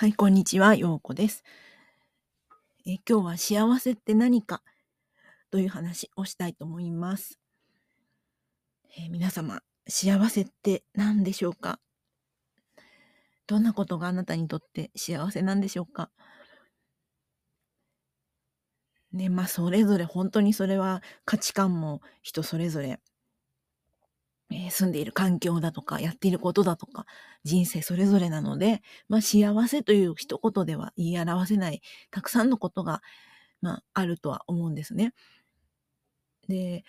はい、こんにちは、ようこです。え今日は幸せって何か？という話をしたいと思います。え皆様、幸せって何でしょうか？どんなことがあなたにとって幸せなんでしょうか？ね、まあそれぞれ本当にそれは価値観も人それぞれえ、住んでいる環境だとか、やっていることだとか、人生それぞれなので、まあ、幸せという一言では言い表せない、たくさんのことが、まあ、あるとは思うんですね。で、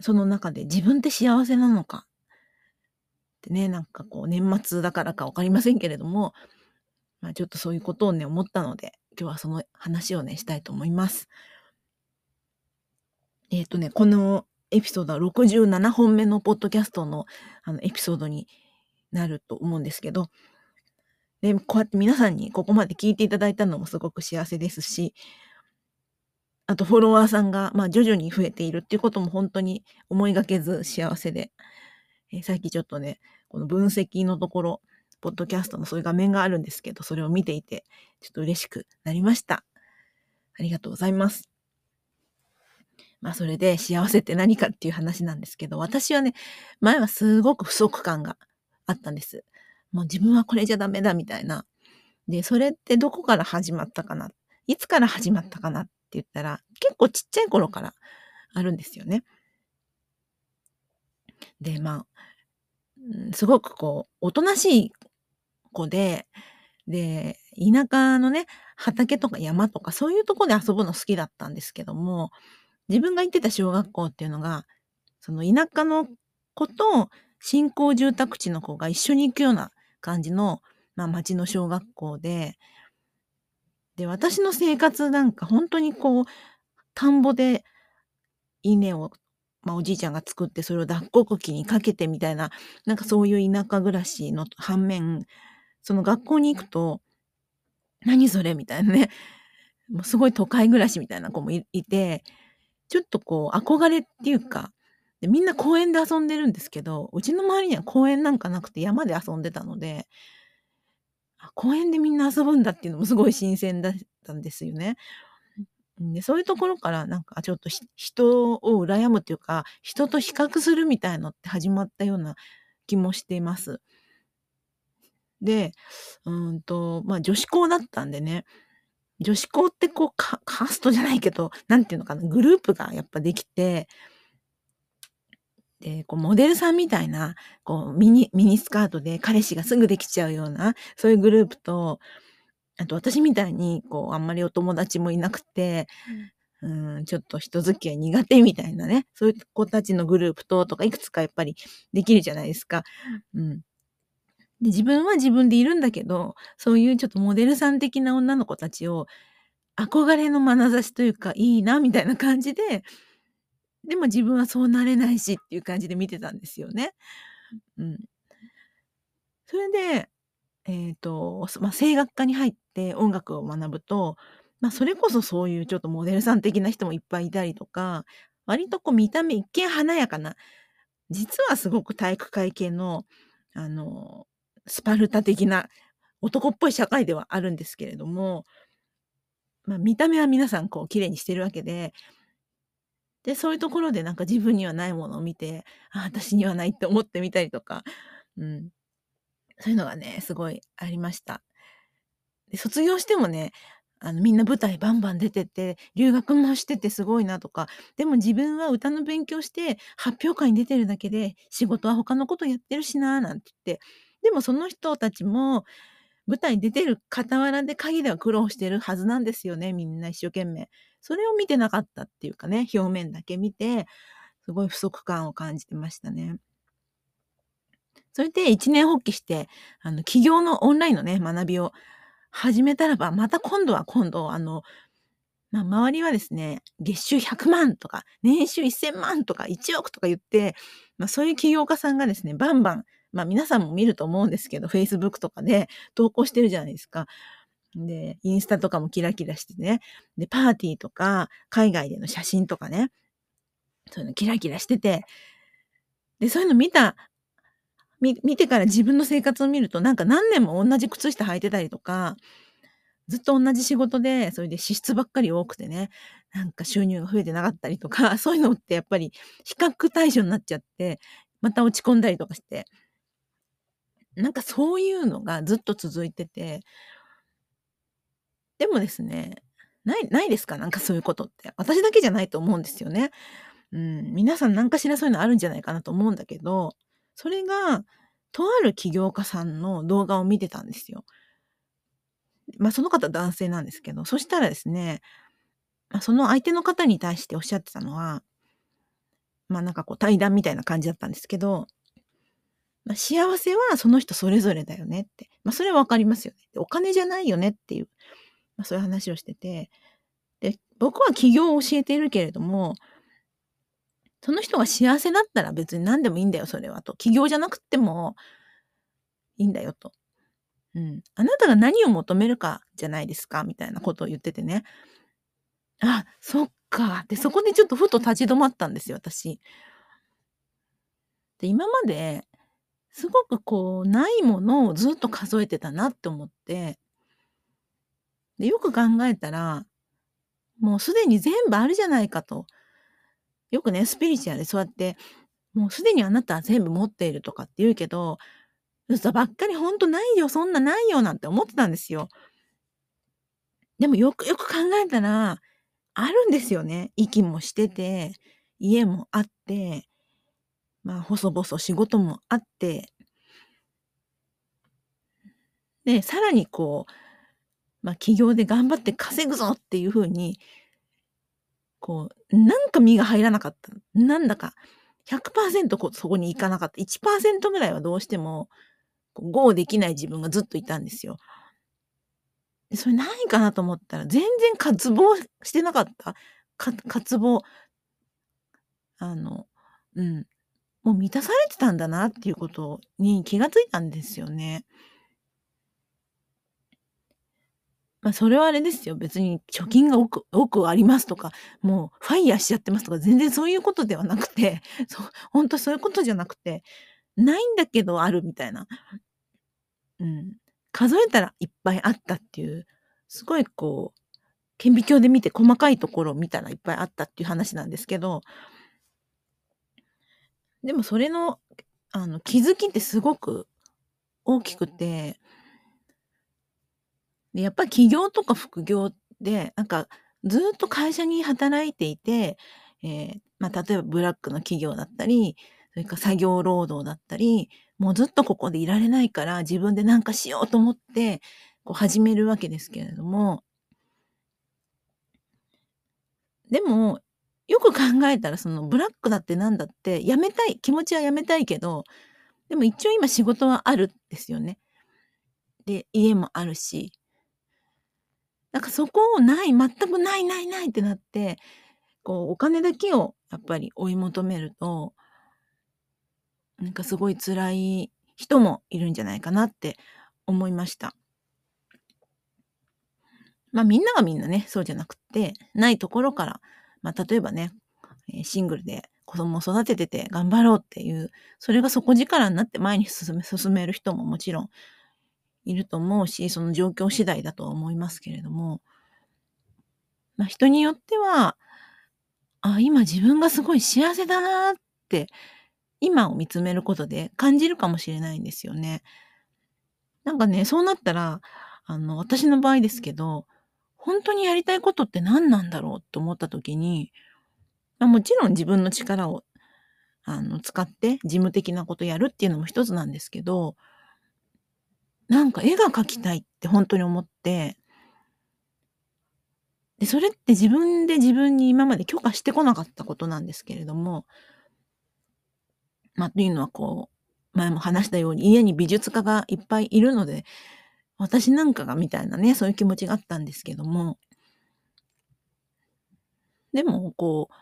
その中で自分って幸せなのかってね、なんかこう、年末だからかわかりませんけれども、まあ、ちょっとそういうことをね、思ったので、今日はその話をね、したいと思います。えっ、ー、とね、このエピソードは67本目のポッドキャストのあのエピソードになると思うんですけど、で、こうやって皆さんにここまで聞いていただいたのもすごく幸せですし、あとフォロワーさんが、まあ、徐々に増えているっていうことも本当に思いがけず幸せで、えー、最近ちょっとね、この分析のところ、ポッドキャストのそういう画面があるんですけど、それを見ていて、ちょっと嬉しくなりました。ありがとうございます。まあそれで幸せって何かっていう話なんですけど、私はね、前はすごく不足感があったんです。もう自分はこれじゃダメだみたいな。で、それってどこから始まったかないつから始まったかなって言ったら、結構ちっちゃい頃からあるんですよね。で、まあ、すごくこう、おとなしい子で、で、田舎のね、畑とか山とかそういうとこで遊ぶの好きだったんですけども、自分が行ってた小学校っていうのが、その田舎の子と新興住宅地の子が一緒に行くような感じの、まあ、町の小学校で、で、私の生活なんか本当にこう、田んぼで稲を、まあ、おじいちゃんが作ってそれを脱穀機にかけてみたいな、なんかそういう田舎暮らしの反面、その学校に行くと、何それみたいなね、もうすごい都会暮らしみたいな子もいて、ちょっとこう、憧れっていうか、でみんな公園で遊んでるんですけど、うちの周りには公園なんかなくて山で遊んでたので、公園でみんな遊ぶんだっていうのもすごい新鮮だったんですよね。でそういうところからなんかちょっと人を羨むっていうか人と比較するみたいのって始まったような気もしています。でうんとまあ女子校だったんでね女子校ってこうカーストじゃないけど、なんていうのかな、グループがやっぱできて、で、こうモデルさんみたいな、こうミニ、ミニスカートで彼氏がすぐできちゃうような、そういうグループと、あと私みたいに、こう、あんまりお友達もいなくて、うん、ちょっと人付き合い苦手みたいなね、そういう子たちのグループと、とかいくつかやっぱりできるじゃないですか。うん。で、自分は自分でいるんだけど、そういうちょっとモデルさん的な女の子たちを、憧れの眼差しというか、いいなみたいな感じで、でも自分はそうなれないしっていう感じで見てたんですよね。うん。それで、えっ、ー、と、まあ、声楽科に入って音楽を学ぶと、まあ、それこそそういうちょっとモデルさん的な人もいっぱいいたりとか、割とこう見た目一見華やかな、実はすごく体育会系の、あの、スパルタ的な男っぽい社会ではあるんですけれども、まあ、見た目は皆さんこう綺麗にしてるわけで、で、そういうところでなんか自分にはないものを見て、あ、私にはないって思ってみたりとか、うん。そういうのがね、すごいありました。で卒業してもね、あのみんな舞台バンバン出てて留学もしててすごいなとかでも自分は歌の勉強して発表会に出てるだけで仕事は他のことやってるしななんて言ってでもその人たちも舞台に出てる傍らで鍵では苦労してるはずなんですよね、みんな一生懸命。それを見てなかったっていうかね、表面だけ見て、すごい不足感を感じてましたね。それで一年発起して、あの、企業のオンラインのね、学びを始めたらば、また今度は今度、あの、まあ、周りはですね、月収100万とか、年収1000万とか、1億とか言って、まあ、そういう起業家さんがですね、バンバンまあ皆さんも見ると思うんですけど、Facebook とかで投稿してるじゃないですか。で、インスタとかもキラキラしてね。で、パーティーとか、海外での写真とかね。そういうのキラキラしてて。で、そういうの見た、み見てから自分の生活を見ると、なんか何年も同じ靴下履いてたりとか、ずっと同じ仕事で、それで支出ばっかり多くてね、なんか収入が増えてなかったりとか、そういうのってやっぱり比較対象になっちゃって、また落ち込んだりとかして、なんかそういうのがずっと続いてて、でもですね、ない、ないですか？なんかそういうことって。私だけじゃないと思うんですよね。うん、皆さん何かしらそういうのあるんじゃないかなと思うんだけど、それが、とある起業家さんの動画を見てたんですよ。まあ、その方男性なんですけど、そしたらですね、ま、その相手の方に対しておっしゃってたのは、まあなんかこう対談みたいな感じだったんですけど、まあ、幸せはその人それぞれだよねって。まあそれはわかりますよね。お金じゃないよねっていう、まあ、そういう話をしてて、で、僕は起業を教えているけれども、その人が幸せだったら別に何でもいいんだよ、それはと。起業じゃなくてもいいんだよと。うん。あなたが何を求めるかじゃないですか、みたいなことを言っててね。あ、そっか。で、そこでちょっとふと立ち止まったんですよ、私。で、今まで、すごくこう、ないものをずっと数えてたなって思って、で、よく考えたら、もうすでに全部あるじゃないかと。よくね、スピリチュアルでそうやって、もうすでにあなたは全部持っているとかって言うけど、嘘ばっかりほんとないよ、そんなないよなんて思ってたんですよ。でもよくよく考えたら、あるんですよね。息もしてて、家もあって、まあ、細々仕事もあって、で、さらにこう、まあ、企業で頑張って稼ぐぞっていう風に、こう、なんか身が入らなかった。なんだか、100%こそこに行かなかった。1%ぐらいはどうしても、ゴーできない自分がずっといたんですよ。それ何かなと思ったら、全然渇望してなかった。か渇望。あの、うん。もう満たされてたんだなっていうことに気がついたんですよね。まあ、それはあれですよ。別に貯金が多く、多くありますとか、もうファイヤーしちゃってますとか、全然そういうことではなくて、そう、本当そういうことじゃなくて、ないんだけどあるみたいな。うん。数えたらいっぱいあったっていう、すごいこう、顕微鏡で見て細かいところを見たらいっぱいあったっていう話なんですけど、でもそれの、あの、気づきってすごく大きくて、で、やっぱり起業とか副業で、なんかずっと会社に働いていて、えー、まあ、例えばブラックの企業だったり、それから作業労働だったり、もうずっとここでいられないから自分で何かしようと思って、こう始めるわけですけれども、でも、よく考えたらそのブラックだってなんだってやめたい、気持ちはやめたいけど、でも一応今仕事はあるんですよね。で、家もあるし。なんかそこをない、全くないないないってなって、こうお金だけをやっぱり追い求めると、なんかすごい辛い人もいるんじゃないかなって思いました。まあみんながみんなね、そうじゃなくて、ないところから、まあ例えばね、シングルで子供を育ててて頑張ろうっていう、それが底力になって前に進め、進める人ももちろんいると思うし、その状況次第だとは思いますけれども、まあ人によっては、あ、今自分がすごい幸せだなって今を見つめることで感じるかもしれないんですよね。なんかね、そうなったら、あの、私の場合ですけど、本当にやりたいことって何なんだろうと思った時に、まあ、もちろん自分の力をあの使って事務的なことやるっていうのも一つなんですけど、なんか絵が描きたいって本当に思って、で、それって自分で自分に今まで許可してこなかったことなんですけれども、まあ、というのはこう、前も話したように家に美術家がいっぱいいるので、私なんかがみたいなね、そういう気持ちがあったんですけども、でもこう、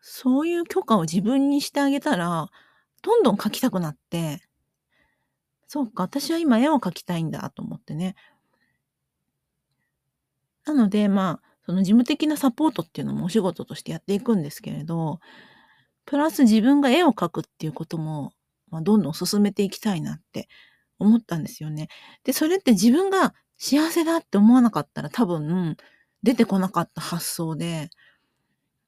そういう許可を自分にしてあげたら、どんどん描きたくなって、そうか、私は今絵を描きたいんだと思ってね。なので、まあ、その事務的なサポートっていうのもお仕事としてやっていくんですけれど、プラス自分が絵を描くっていうことも、まあ、どんどん進めていきたいなって思ったんですよね。で、それって自分が幸せだって思わなかったら多分出てこなかった発想で、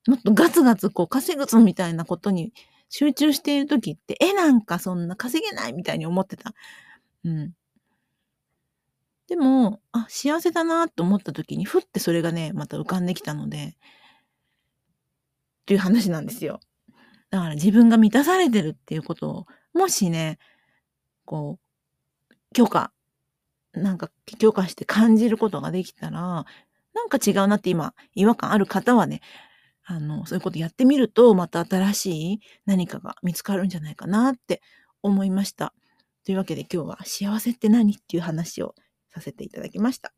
もっとガツガツこう稼ぐぞみたいなことに集中している時って、え、なんかそんな稼げないみたいに思ってた。うん。でも、あ、幸せだなと思った時に、ふってそれがね、また浮かんできたので、っていう話なんですよ。だから自分が満たされてるっていうことを、もしね、こう、許可、なんか許可して感じることができたら、なんか違うなって今、違和感ある方はね、あの、そういうことやってみると、また新しい何かが見つかるんじゃないかなって思いました。というわけで今日は幸せって何っていう話をさせていただきました。